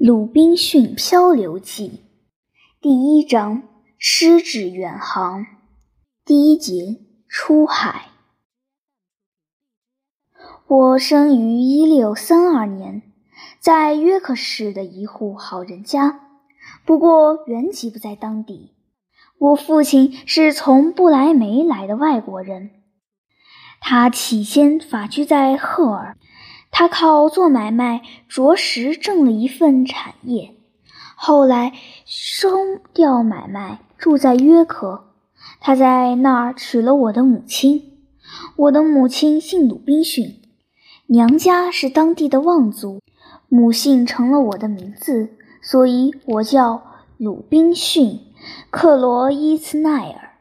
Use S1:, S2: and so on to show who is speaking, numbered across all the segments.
S1: 《鲁滨逊漂流记》第一章：失志远航。第一节：出海。我生于一六三二年，在约克市的一户好人家，不过原籍不在当地。我父亲是从不来梅来的外国人，他起先法居在赫尔。他靠做买卖着实挣了一份产业，后来收掉买卖，住在约克。他在那儿娶了我的母亲。我的母亲姓鲁滨逊，娘家是当地的望族，母姓成了我的名字，所以我叫鲁滨逊·克罗伊茨奈尔。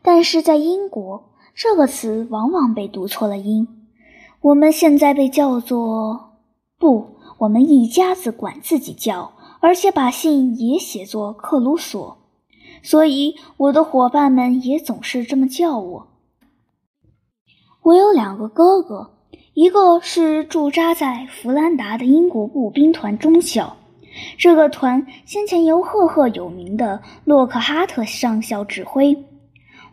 S1: 但是在英国，这个词往往被读错了音。我们现在被叫做不，我们一家子管自己叫，而且把姓也写作克鲁索，所以我的伙伴们也总是这么叫我。我有两个哥哥，一个是驻扎在弗兰达的英国步兵团中校，这个团先前由赫赫有名的洛克哈特上校指挥。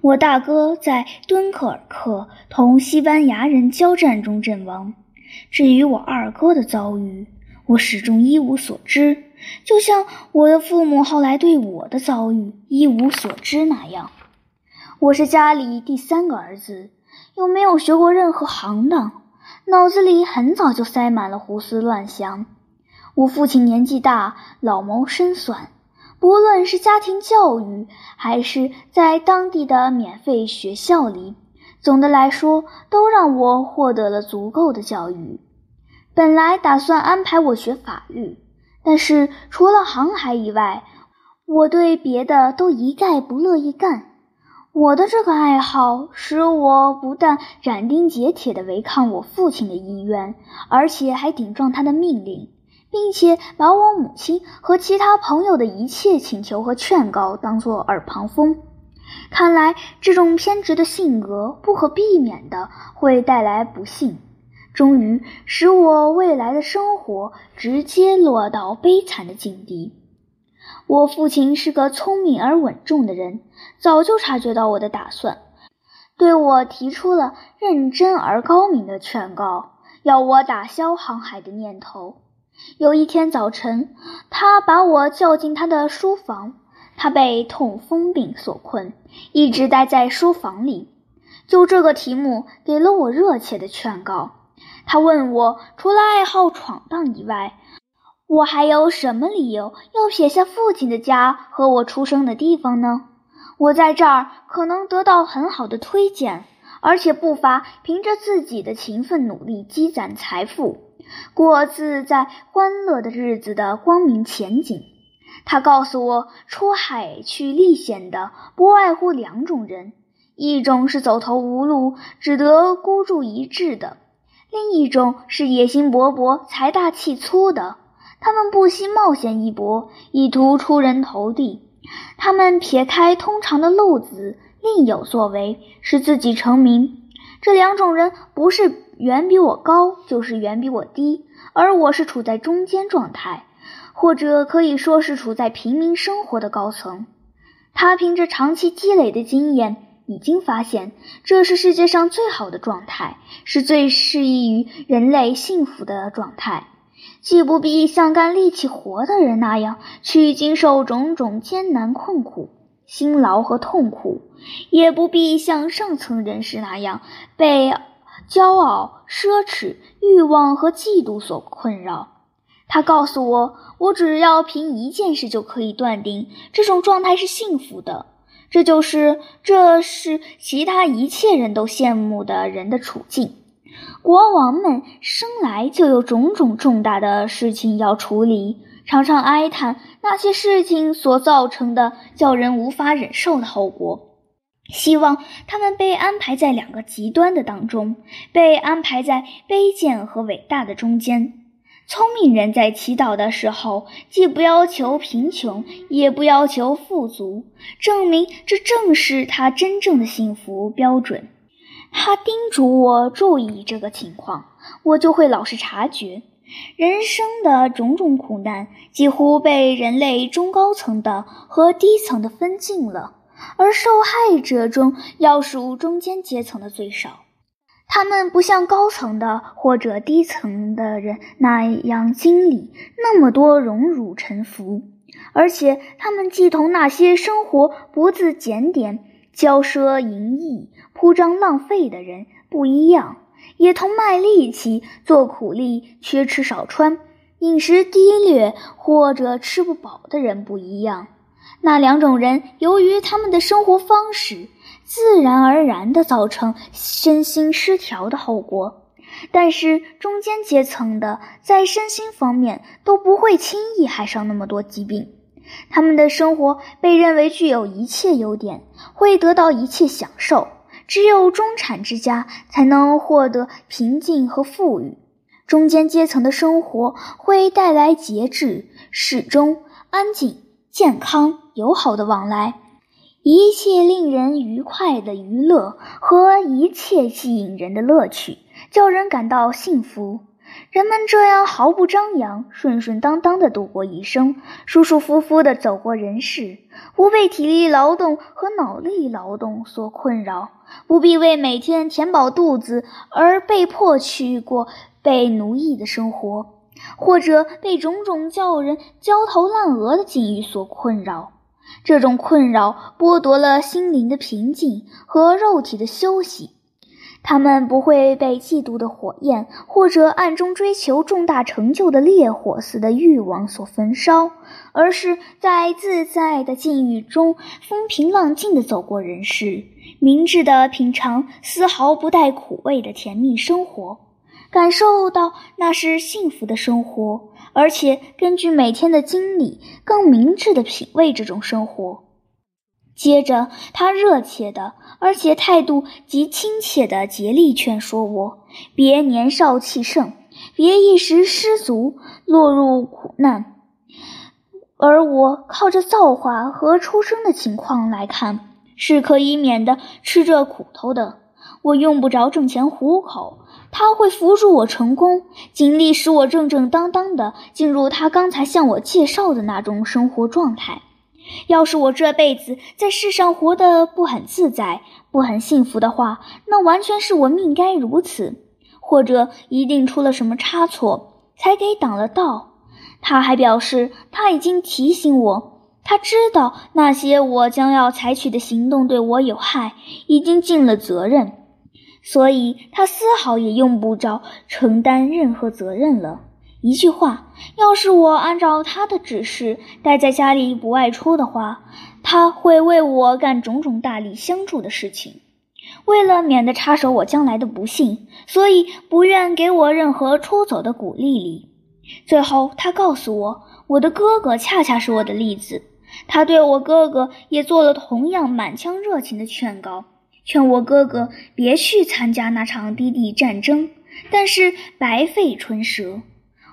S1: 我大哥在敦刻尔克同西班牙人交战中阵亡。至于我二哥的遭遇，我始终一无所知，就像我的父母后来对我的遭遇一无所知那样。我是家里第三个儿子，又没有学过任何行当，脑子里很早就塞满了胡思乱想。我父亲年纪大，老谋深算。不论是家庭教育，还是在当地的免费学校里，总的来说都让我获得了足够的教育。本来打算安排我学法律，但是除了航海以外，我对别的都一概不乐意干。我的这个爱好使我不但斩钉截铁地违抗我父亲的意愿，而且还顶撞他的命令。并且把我母亲和其他朋友的一切请求和劝告当作耳旁风。看来这种偏执的性格不可避免的会带来不幸，终于使我未来的生活直接落到悲惨的境地。我父亲是个聪明而稳重的人，早就察觉到我的打算，对我提出了认真而高明的劝告，要我打消航海的念头。有一天早晨，他把我叫进他的书房。他被痛风病所困，一直待在书房里。就这个题目，给了我热切的劝告。他问我，除了爱好闯荡以外，我还有什么理由要撇下父亲的家和我出生的地方呢？我在这儿可能得到很好的推荐，而且不乏凭着自己的勤奋努力积攒财富。过自在欢乐的日子的光明前景。他告诉我，出海去历险的不外乎两种人：一种是走投无路，只得孤注一掷的；另一种是野心勃勃、财大气粗的。他们不惜冒险一搏，以图出人头地。他们撇开通常的路子，另有作为，使自己成名。这两种人不是。远比我高，就是远比我低，而我是处在中间状态，或者可以说是处在平民生活的高层。他凭着长期积累的经验，已经发现这是世界上最好的状态，是最适宜于人类幸福的状态，既不必像干力气活的人那样去经受种种艰难困苦、辛劳和痛苦，也不必像上层人士那样被。骄傲、奢侈、欲望和嫉妒所困扰。他告诉我，我只要凭一件事就可以断定这种状态是幸福的，这就是这是其他一切人都羡慕的人的处境。国王们生来就有种种重大的事情要处理，常常哀叹那些事情所造成的叫人无法忍受的后果。希望他们被安排在两个极端的当中，被安排在卑贱和伟大的中间。聪明人在祈祷的时候，既不要求贫穷，也不要求富足，证明这正是他真正的幸福标准。他叮嘱我注意这个情况，我就会老实察觉。人生的种种苦难几乎被人类中高层的和低层的分尽了，而受害者中要数中间阶层的最少。他们不像高层的或者低层的人那样经历那么多荣辱沉浮，而且他们既同那些生活不自检点、骄奢淫逸、铺张浪费的人不一样。也同卖力气、做苦力、缺吃少穿、饮食低劣或者吃不饱的人不一样。那两种人由于他们的生活方式，自然而然地造成身心失调的后果。但是中间阶层的在身心方面都不会轻易害上那么多疾病，他们的生活被认为具有一切优点，会得到一切享受。只有中产之家才能获得平静和富裕，中间阶层的生活会带来节制、适中、安静、健康、友好的往来，一切令人愉快的娱乐和一切吸引人的乐趣，叫人感到幸福。人们这样毫不张扬、顺顺当当地度过一生，舒舒服服地走过人世，不被体力劳动和脑力劳动所困扰，不必为每天填饱肚子而被迫去过被奴役的生活，或者被种种叫人焦头烂额的境遇所困扰。这种困扰剥夺了心灵的平静和肉体的休息。他们不会被嫉妒的火焰，或者暗中追求重大成就的烈火似的欲望所焚烧，而是在自在的境遇中风平浪静地走过人世，明智地品尝丝毫不带苦味的甜蜜生活，感受到那是幸福的生活，而且根据每天的经历，更明智地品味这种生活。接着，他热切的，而且态度极亲切的竭力劝说我：别年少气盛，别一时失足落入苦难。而我靠着造化和出生的情况来看，是可以免得吃这苦头的。我用不着挣钱糊口，他会扶助我成功，尽力使我正正当当的进入他刚才向我介绍的那种生活状态。要是我这辈子在世上活得不很自在、不很幸福的话，那完全是我命该如此，或者一定出了什么差错，才给挡了道。他还表示，他已经提醒我，他知道那些我将要采取的行动对我有害，已经尽了责任，所以他丝毫也用不着承担任何责任了。一句话，要是我按照他的指示待在家里不外出的话，他会为我干种种大力相助的事情。为了免得插手我将来的不幸，所以不愿给我任何出走的鼓励力。最后，他告诉我，我的哥哥恰恰是我的例子。他对我哥哥也做了同样满腔热情的劝告，劝我哥哥别去参加那场低地战争，但是白费唇舌。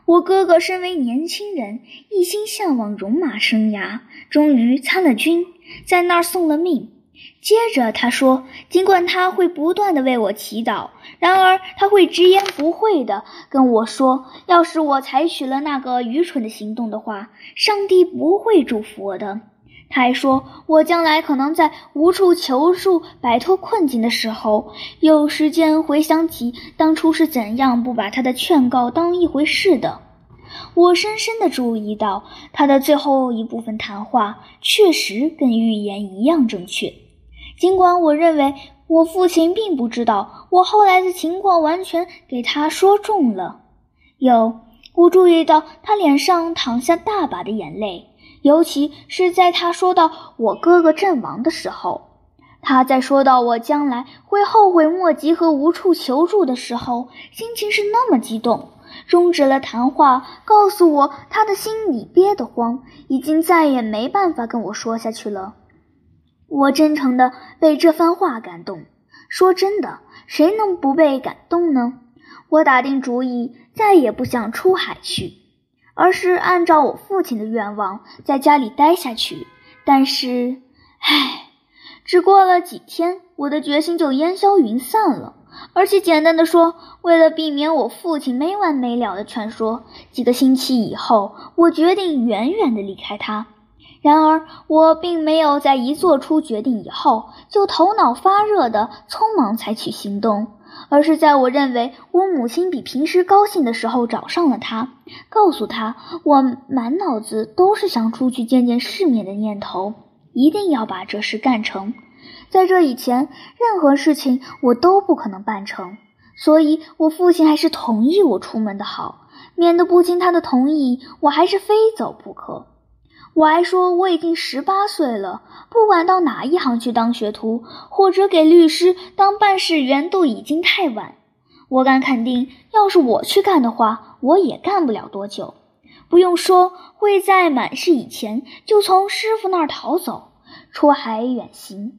S1: 我哥哥身为年轻人，一心向往戎马生涯，终于参了军，在那儿送了命。接着他说，尽管他会不断的为我祈祷，然而他会直言不讳的跟我说，要是我采取了那个愚蠢的行动的话，上帝不会祝福我的。还说，我将来可能在无处求助、摆脱困境的时候，有时间回想起当初是怎样不把他的劝告当一回事的。我深深地注意到，他的最后一部分谈话确实跟预言一样正确。尽管我认为我父亲并不知道我后来的情况，完全给他说中了。有，我注意到他脸上淌下大把的眼泪。尤其是在他说到我哥哥阵亡的时候，他在说到我将来会后悔莫及和无处求助的时候，心情是那么激动，终止了谈话，告诉我他的心里憋得慌，已经再也没办法跟我说下去了。我真诚的被这番话感动。说真的，谁能不被感动呢？我打定主意，再也不想出海去。而是按照我父亲的愿望在家里待下去，但是，唉，只过了几天，我的决心就烟消云散了。而且简单的说，为了避免我父亲没完没了的劝说，几个星期以后，我决定远远的离开他。然而，我并没有在一做出决定以后就头脑发热的匆忙采取行动，而是在我认为我母亲比平时高兴的时候找上了他，告诉他我满脑子都是想出去见见世面的念头，一定要把这事干成。在这以前，任何事情我都不可能办成，所以我父亲还是同意我出门的好，免得不经他的同意，我还是非走不可。我还说我已经十八岁了，不管到哪一行去当学徒，或者给律师当办事员，都已经太晚。我敢肯定，要是我去干的话，我也干不了多久。不用说，会在满试以前就从师傅那儿逃走，出海远行。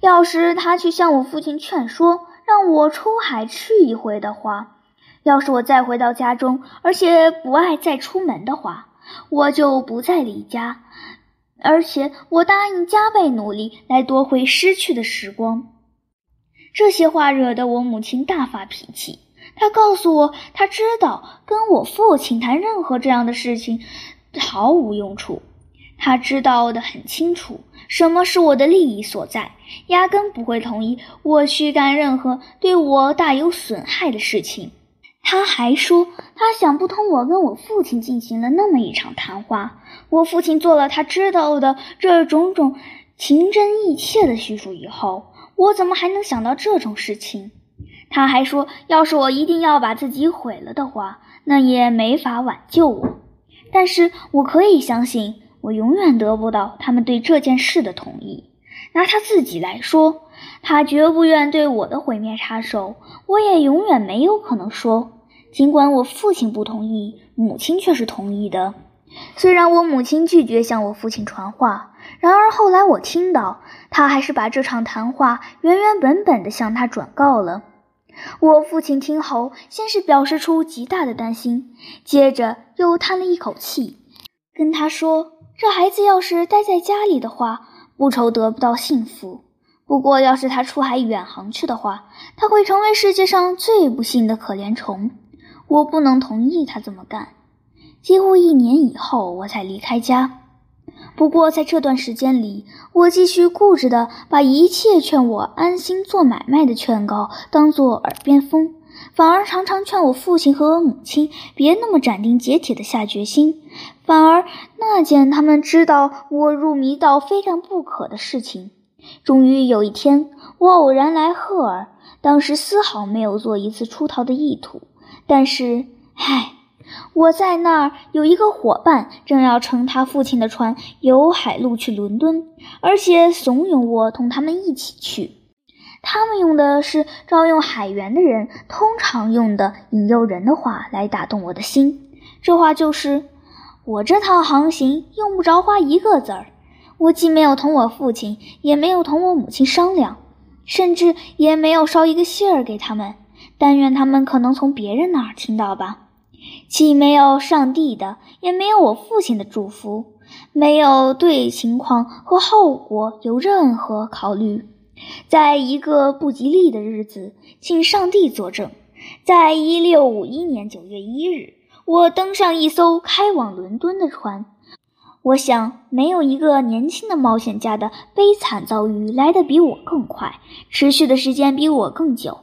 S1: 要是他去向我父亲劝说，让我出海去一回的话，要是我再回到家中，而且不爱再出门的话。我就不再离家，而且我答应加倍努力来夺回失去的时光。这些话惹得我母亲大发脾气。她告诉我，她知道跟我父亲谈任何这样的事情毫无用处。她知道的很清楚，什么是我的利益所在，压根不会同意我去干任何对我大有损害的事情。他还说，他想不通我跟我父亲进行了那么一场谈话，我父亲做了他知道的这种种情真意切的叙述以后，我怎么还能想到这种事情？他还说，要是我一定要把自己毁了的话，那也没法挽救我。但是我可以相信，我永远得不到他们对这件事的同意。拿他自己来说，他绝不愿对我的毁灭插手，我也永远没有可能说。尽管我父亲不同意，母亲却是同意的。虽然我母亲拒绝向我父亲传话，然而后来我听到，他还是把这场谈话原原本本地向他转告了。我父亲听后，先是表示出极大的担心，接着又叹了一口气，跟他说：“这孩子要是待在家里的话，不愁得不到幸福。不过，要是他出海远航去的话，他会成为世界上最不幸的可怜虫。”我不能同意他这么干。几乎一年以后，我才离开家。不过在这段时间里，我继续固执地把一切劝我安心做买卖的劝告当作耳边风，反而常常劝我父亲和我母亲别那么斩钉截铁地下决心。反而那件他们知道我入迷到非干不可的事情，终于有一天，我偶然来赫尔，当时丝毫没有做一次出逃的意图。但是，唉，我在那儿有一个伙伴，正要乘他父亲的船游海路去伦敦，而且怂恿我同他们一起去。他们用的是招用海员的人通常用的引诱人的话来打动我的心。这话就是：我这趟航行用不着花一个子儿。我既没有同我父亲，也没有同我母亲商量，甚至也没有捎一个信儿给他们。但愿他们可能从别人那儿听到吧，既没有上帝的，也没有我父亲的祝福，没有对情况和后果有任何考虑。在一个不吉利的日子，请上帝作证，在一六五一年九月一日，我登上一艘开往伦敦的船。我想，没有一个年轻的冒险家的悲惨遭遇来得比我更快，持续的时间比我更久。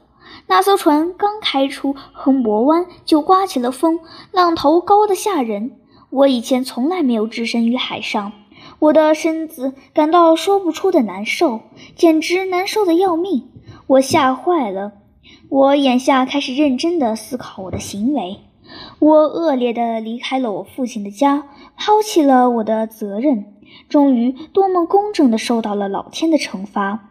S1: 那艘船刚开出亨伯湾，就刮起了风，浪头高得吓人。我以前从来没有置身于海上，我的身子感到说不出的难受，简直难受的要命。我吓坏了。我眼下开始认真地思考我的行为。我恶劣地离开了我父亲的家，抛弃了我的责任，终于多么公正地受到了老天的惩罚。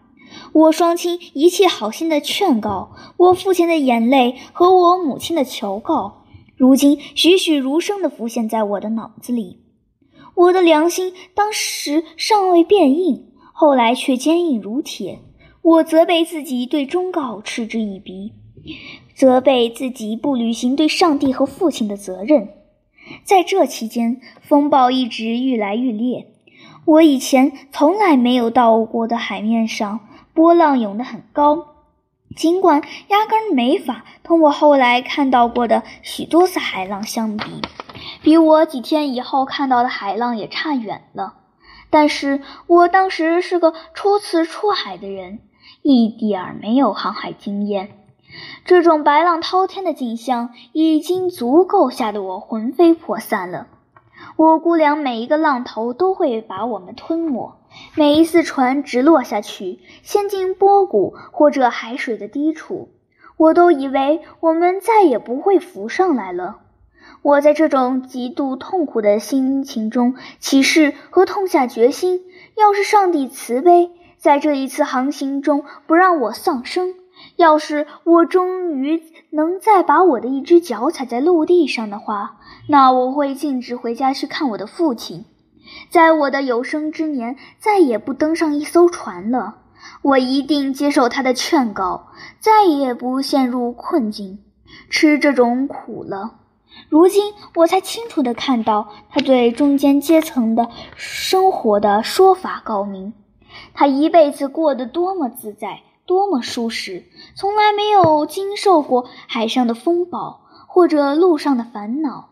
S1: 我双亲一切好心的劝告，我父亲的眼泪和我母亲的求告，如今栩栩如生地浮现在我的脑子里。我的良心当时尚未变硬，后来却坚硬如铁。我责备自己对忠告嗤之以鼻，责备自己不履行对上帝和父亲的责任。在这期间，风暴一直愈来愈烈。我以前从来没有到过的海面上。波浪涌得很高，尽管压根没法同我后来看到过的许多次海浪相比，比我几天以后看到的海浪也差远了。但是我当时是个初次出海的人，一点儿没有航海经验。这种白浪滔天的景象已经足够吓得我魂飞魄散了。我估量每一个浪头都会把我们吞没，每一次船直落下去，陷进波谷或者海水的低处，我都以为我们再也不会浮上来了。我在这种极度痛苦的心情中起誓和痛下决心：要是上帝慈悲，在这一次航行中不让我丧生。要是我终于能再把我的一只脚踩在陆地上的话，那我会径直回家去看我的父亲，在我的有生之年再也不登上一艘船了。我一定接受他的劝告，再也不陷入困境，吃这种苦了。如今我才清楚地看到他对中间阶层的生活的说法高明，他一辈子过得多么自在。多么舒适，从来没有经受过海上的风暴或者路上的烦恼。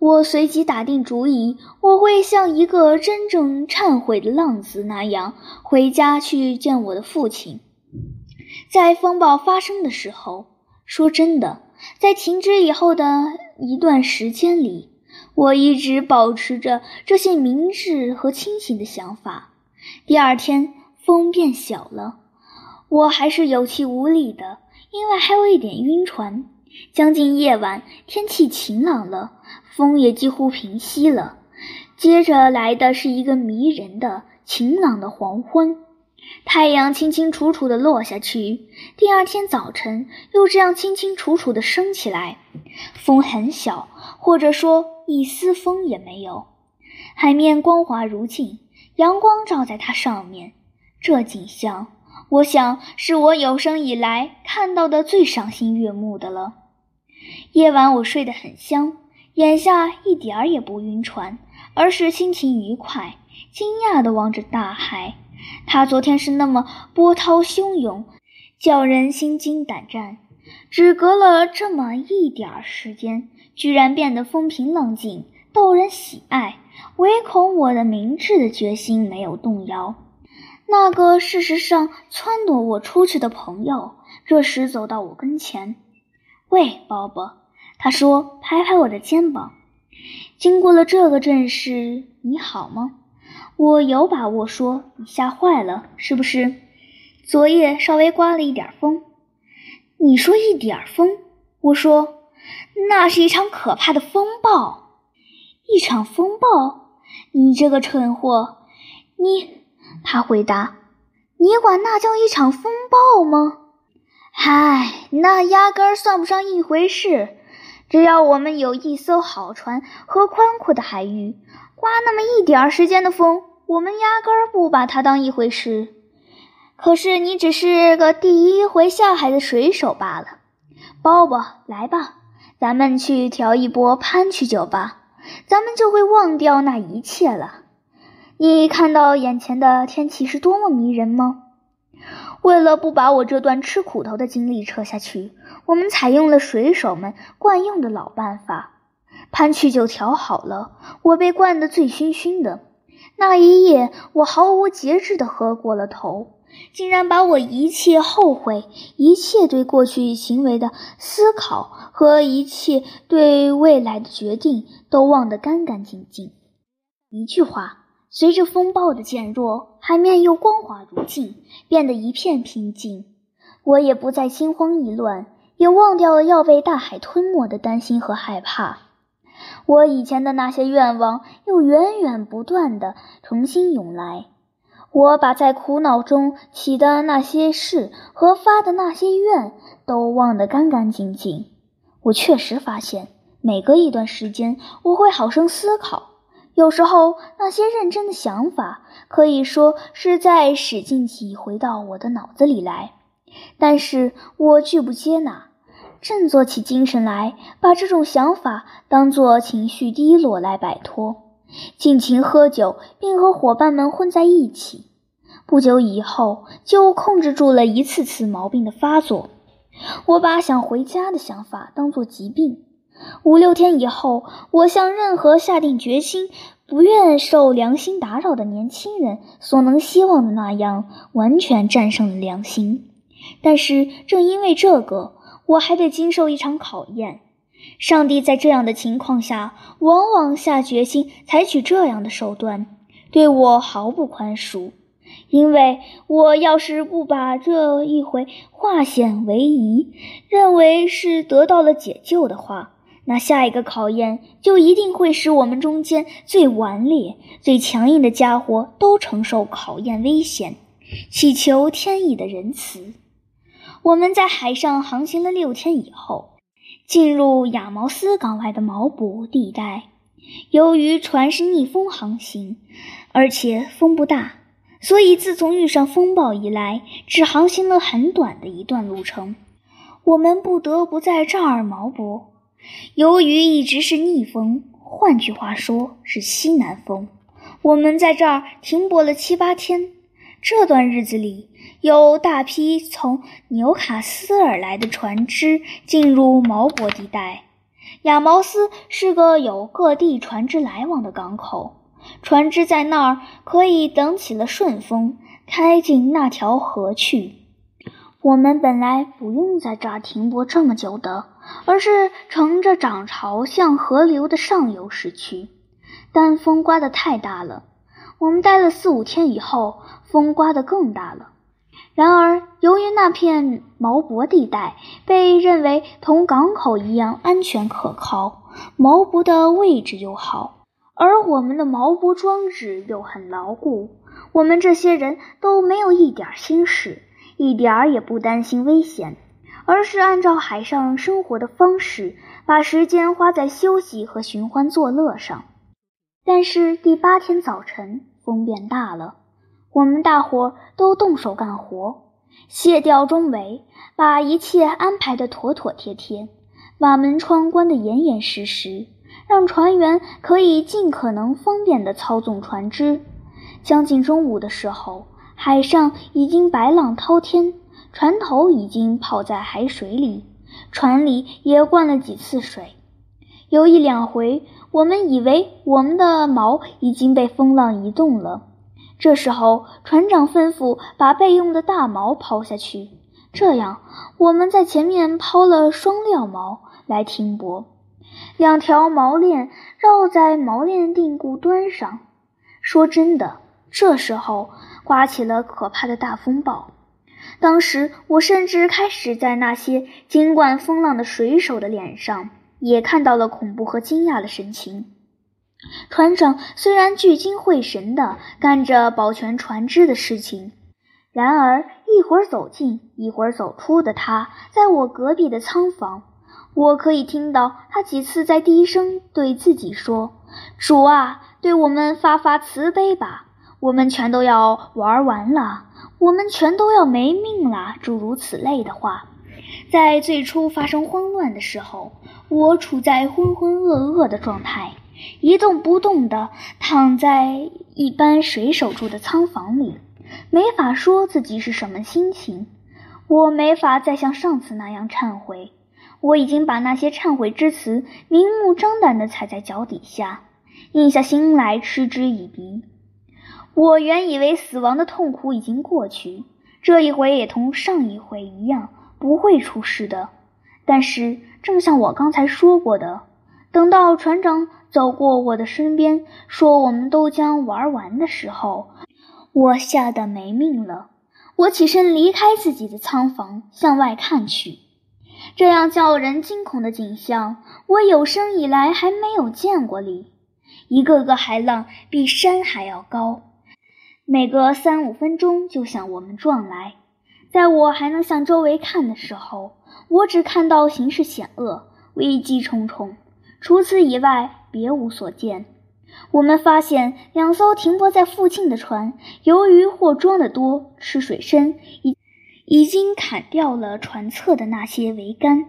S1: 我随即打定主意，我会像一个真正忏悔的浪子那样回家去见我的父亲。在风暴发生的时候，说真的，在停止以后的一段时间里，我一直保持着这些明智和清醒的想法。第二天，风变小了。我还是有气无力的，因为还有一点晕船。将近夜晚，天气晴朗了，风也几乎平息了。接着来的是一个迷人的晴朗的黄昏，太阳清清楚楚地落下去。第二天早晨又这样清清楚楚地升起来，风很小，或者说一丝风也没有。海面光滑如镜，阳光照在它上面，这景象。我想是我有生以来看到的最赏心悦目的了。夜晚我睡得很香，眼下一点儿也不晕船，而是心情愉快，惊讶地望着大海。它昨天是那么波涛汹涌，叫人心惊胆战，只隔了这么一点儿时间，居然变得风平浪静，逗人喜爱。唯恐我的明智的决心没有动摇。那个事实上撺掇我出去的朋友，这时走到我跟前。“喂，鲍勃。”他说，拍拍我的肩膀。“经过了这个阵势，你好吗？”我有把握说：“你吓坏了，是不是？昨夜稍微刮了一点风。”你说一点风？我说，那是一场可怕的风暴。一场风暴？你这个蠢货，你！他回答：“你管那叫一场风暴吗？嗨，那压根儿算不上一回事。只要我们有一艘好船和宽阔的海域，刮那么一点儿时间的风，我们压根儿不把它当一回事。可是你只是个第一回下海的水手罢了。包包，来吧，咱们去调一波潘曲酒吧，咱们就会忘掉那一切了。”你看到眼前的天气是多么迷人吗？为了不把我这段吃苦头的经历扯下去，我们采用了水手们惯用的老办法。潘曲酒调好了，我被灌得醉醺醺的。那一夜，我毫无节制地喝过了头，竟然把我一切后悔、一切对过去行为的思考和一切对未来的决定都忘得干干净净。一句话。随着风暴的减弱，海面又光滑如镜，变得一片平静。我也不再心慌意乱，也忘掉了要被大海吞没的担心和害怕。我以前的那些愿望又源源不断地重新涌来。我把在苦恼中起的那些事和发的那些愿都忘得干干净净。我确实发现，每隔一段时间，我会好生思考。有时候，那些认真的想法可以说是在使劲挤回到我的脑子里来，但是我拒不接纳，振作起精神来，把这种想法当作情绪低落来摆脱，尽情喝酒，并和伙伴们混在一起。不久以后就控制住了一次次毛病的发作。我把想回家的想法当作疾病。五六天以后，我像任何下定决心不愿受良心打扰的年轻人所能希望的那样，完全战胜了良心。但是正因为这个，我还得经受一场考验。上帝在这样的情况下，往往下决心采取这样的手段，对我毫不宽恕。因为我要是不把这一回化险为夷，认为是得到了解救的话，那下一个考验就一定会使我们中间最顽劣、最强硬的家伙都承受考验危险，祈求天意的仁慈。我们在海上航行了六天以后，进入亚毛斯港外的毛博地带。由于船是逆风航行，而且风不大。所以，自从遇上风暴以来，只航行了很短的一段路程。我们不得不在这儿锚泊。由于一直是逆风，换句话说是西南风，我们在这儿停泊了七八天。这段日子里，有大批从纽卡斯尔来的船只进入毛博地带。亚毛斯是个有各地船只来往的港口。船只在那儿可以等起了顺风，开进那条河去。我们本来不用在这儿停泊这么久的，而是乘着涨潮向河流的上游驶去。但风刮得太大了，我们待了四五天以后，风刮得更大了。然而，由于那片毛博地带被认为同港口一样安全可靠，毛博的位置又好。而我们的毛博装置又很牢固，我们这些人都没有一点心事，一点儿也不担心危险，而是按照海上生活的方式，把时间花在休息和寻欢作乐上。但是第八天早晨，风变大了，我们大伙都动手干活，卸掉中桅，把一切安排得妥妥帖帖，把门窗关得严严实实。让船员可以尽可能方便地操纵船只。将近中午的时候，海上已经白浪滔天，船头已经泡在海水里，船里也灌了几次水。有一两回，我们以为我们的锚已经被风浪移动了。这时候，船长吩咐把备用的大锚抛下去，这样我们在前面抛了双料锚来停泊。两条锚链绕在锚链定固端上。说真的，这时候刮起了可怕的大风暴。当时我甚至开始在那些经惯风浪的水手的脸上也看到了恐怖和惊讶的神情。船长虽然聚精会神地干着保全船只的事情，然而一会儿走进，一会儿走出的他，在我隔壁的舱房。我可以听到他几次在低声对自己说：“主啊，对我们发发慈悲吧！我们全都要玩完了，我们全都要没命了。”诸如此类的话。在最初发生慌乱的时候，我处在浑浑噩噩的状态，一动不动地躺在一般水手住的舱房里，没法说自己是什么心情。我没法再像上次那样忏悔。我已经把那些忏悔之词明目张胆地踩在脚底下，硬下心来嗤之以鼻。我原以为死亡的痛苦已经过去，这一回也同上一回一样不会出事的。但是，正像我刚才说过的，等到船长走过我的身边，说我们都将玩完的时候，我吓得没命了。我起身离开自己的舱房，向外看去。这样叫人惊恐的景象，我有生以来还没有见过哩。一个个海浪比山还要高，每隔三五分钟就向我们撞来。在我还能向周围看的时候，我只看到形势险恶、危机重重，除此以外别无所见。我们发现两艘停泊在附近的船，由于货装的多，吃水深，已。已经砍掉了船侧的那些桅杆。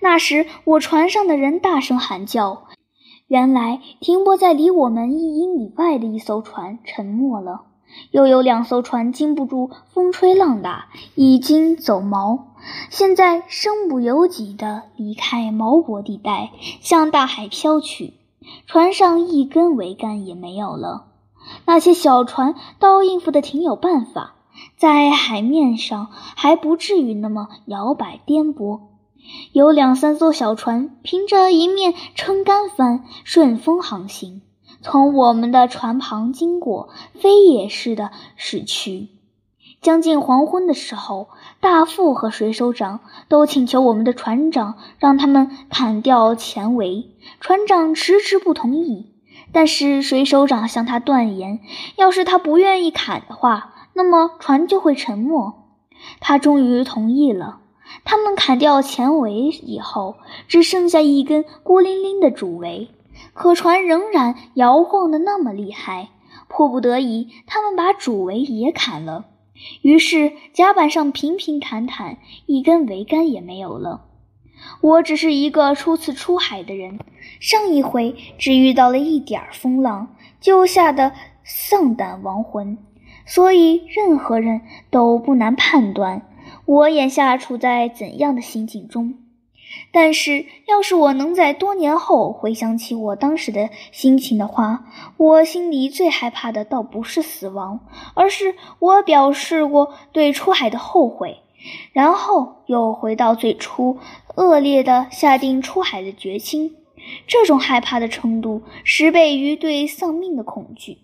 S1: 那时，我船上的人大声喊叫。原来，停泊在离我们一英里外的一艘船沉没了。又有两艘船经不住风吹浪打，已经走锚，现在身不由己地离开锚泊地带，向大海飘去。船上一根桅杆也没有了。那些小船倒应付的挺有办法，在海面上还不至于那么摇摆颠簸。有两三艘小船凭着一面撑杆帆顺风航行。从我们的船旁经过，飞也似的驶去。将近黄昏的时候，大副和水手长都请求我们的船长让他们砍掉前桅，船长迟迟不同意。但是水手长向他断言，要是他不愿意砍的话，那么船就会沉没。他终于同意了。他们砍掉前桅以后，只剩下一根孤零零的主桅。可船仍然摇晃得那么厉害，迫不得已，他们把主桅也砍了。于是甲板上平平坦坦，一根桅杆也没有了。我只是一个初次出海的人，上一回只遇到了一点风浪，就吓得丧胆亡魂，所以任何人都不难判断我眼下处在怎样的心境中。但是，要是我能在多年后回想起我当时的心情的话，我心里最害怕的倒不是死亡，而是我表示过对出海的后悔，然后又回到最初，恶劣的下定出海的决心。这种害怕的程度十倍于对丧命的恐惧。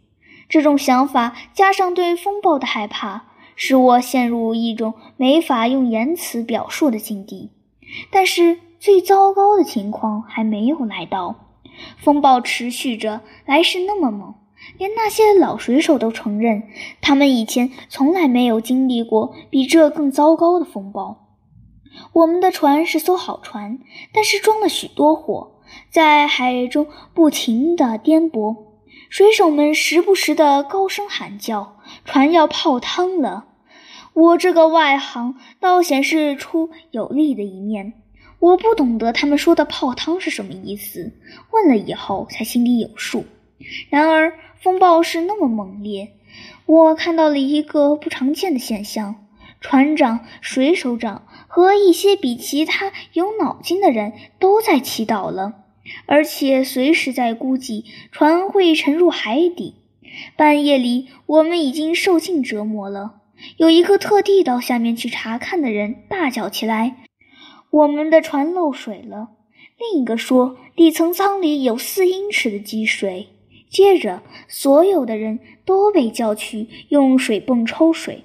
S1: 这种想法加上对风暴的害怕，使我陷入一种没法用言辞表述的境地。但是最糟糕的情况还没有来到，风暴持续着，来势那么猛，连那些老水手都承认，他们以前从来没有经历过比这更糟糕的风暴。我们的船是艘好船，但是装了许多货，在海中不停地颠簸，水手们时不时地高声喊叫，船要泡汤了。我这个外行倒显示出有利的一面，我不懂得他们说的泡汤是什么意思，问了以后才心里有数。然而风暴是那么猛烈，我看到了一个不常见的现象：船长、水手长和一些比其他有脑筋的人都在祈祷了，而且随时在估计船会沉入海底。半夜里，我们已经受尽折磨了。有一个特地到下面去查看的人大叫起来：“我们的船漏水了！”另一个说：“底层舱里有四英尺的积水。”接着，所有的人都被叫去用水泵抽水。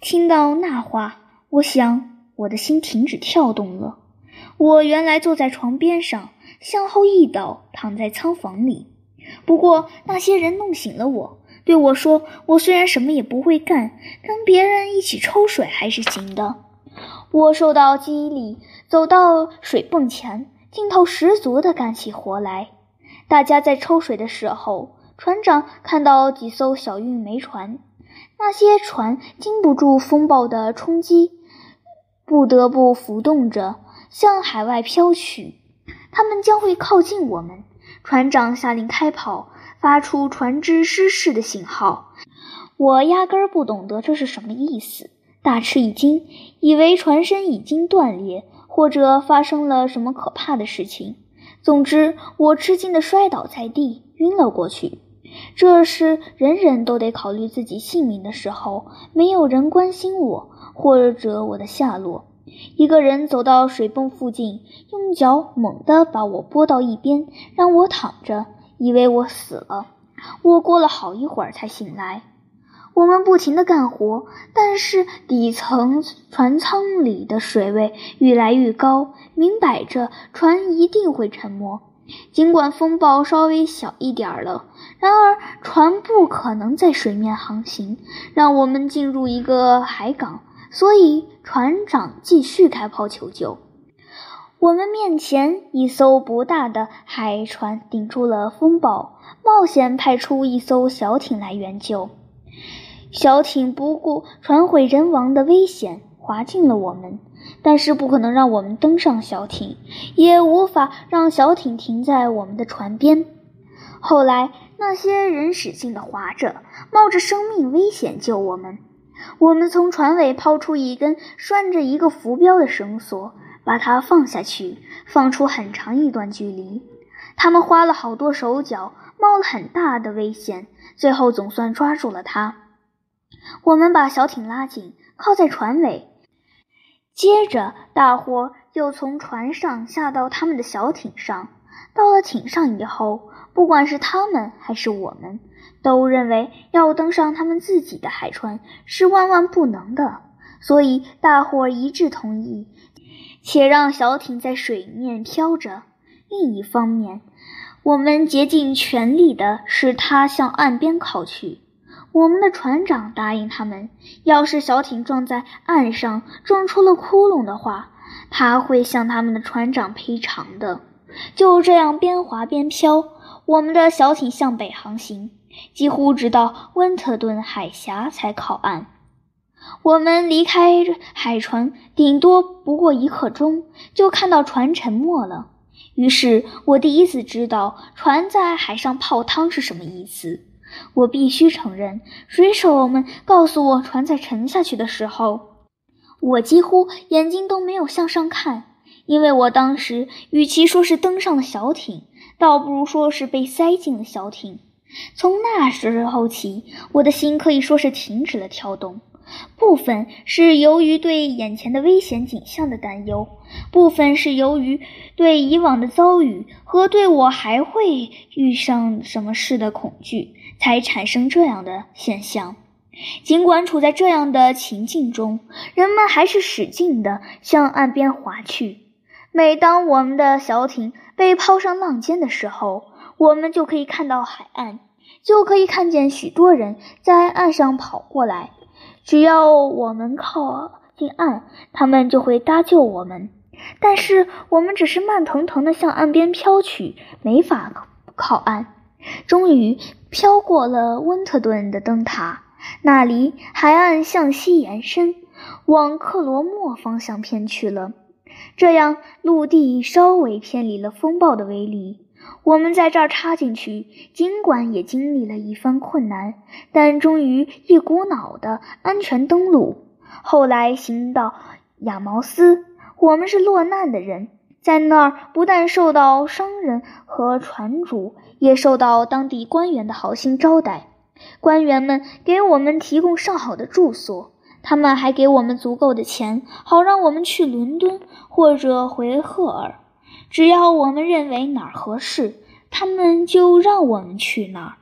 S1: 听到那话，我想我的心停止跳动了。我原来坐在床边上，向后一倒，躺在舱房里。不过那些人弄醒了我。对我说：“我虽然什么也不会干，跟别人一起抽水还是行的。”我受到激励，走到水泵前，劲头十足地干起活来。大家在抽水的时候，船长看到几艘小运煤船，那些船经不住风暴的冲击，不得不浮动着向海外飘去。他们将会靠近我们。船长下令开跑。发出船只失事的信号，我压根儿不懂得这是什么意思，大吃一惊，以为船身已经断裂，或者发生了什么可怕的事情。总之，我吃惊地摔倒在地，晕了过去。这是人人都得考虑自己性命的时候，没有人关心我或者我的下落。一个人走到水泵附近，用脚猛地把我拨到一边，让我躺着。以为我死了，我过了好一会儿才醒来。我们不停地干活，但是底层船舱里的水位愈来愈高，明摆着船一定会沉没。尽管风暴稍微小一点了，然而船不可能在水面航行，让我们进入一个海港，所以船长继续开炮求救。我们面前一艘不大的海船顶住了风暴，冒险派出一艘小艇来援救。小艇不顾船毁人亡的危险，划进了我们，但是不可能让我们登上小艇，也无法让小艇停在我们的船边。后来，那些人使劲地划着，冒着生命危险救我们。我们从船尾抛出一根拴着一个浮标的绳索，把它放下去，放出很长一段距离。他们花了好多手脚，冒了很大的危险，最后总算抓住了它。我们把小艇拉紧，靠在船尾。接着，大伙又从船上下到他们的小艇上。到了艇上以后，不管是他们还是我们，都认为要登上他们自己的海船是万万不能的，所以大伙一致同意，且让小艇在水面漂着。另一方面，我们竭尽全力地使它向岸边靠去。我们的船长答应他们，要是小艇撞在岸上，撞出了窟窿的话，他会向他们的船长赔偿的。就这样，边划边漂，我们的小艇向北航行，几乎直到温特顿海峡才靠岸。我们离开海船，顶多不过一刻钟，就看到船沉没了。于是我第一次知道船在海上泡汤是什么意思。我必须承认，水手们告诉我船在沉下去的时候，我几乎眼睛都没有向上看，因为我当时与其说是登上了小艇，倒不如说是被塞进了小艇。从那时候起，我的心可以说是停止了跳动。部分是由于对眼前的危险景象的担忧，部分是由于对以往的遭遇和对我还会遇上什么事的恐惧，才产生这样的现象。尽管处在这样的情境中，人们还是使劲地向岸边划去。每当我们的小艇被抛上浪尖的时候，我们就可以看到海岸，就可以看见许多人在岸上跑过来。只要我们靠近岸，他们就会搭救我们。但是我们只是慢腾腾地向岸边飘去，没法靠岸。终于飘过了温特顿的灯塔，那里海岸向西延伸，往克罗莫方向偏去了。这样，陆地稍微偏离了风暴的威力。我们在这儿插进去，尽管也经历了一番困难，但终于一股脑的安全登陆。后来行到亚毛斯，我们是落难的人，在那儿不但受到商人和船主，也受到当地官员的好心招待。官员们给我们提供上好的住所，他们还给我们足够的钱，好让我们去伦敦或者回赫尔。只要我们认为哪儿合适，他们就让我们去哪儿。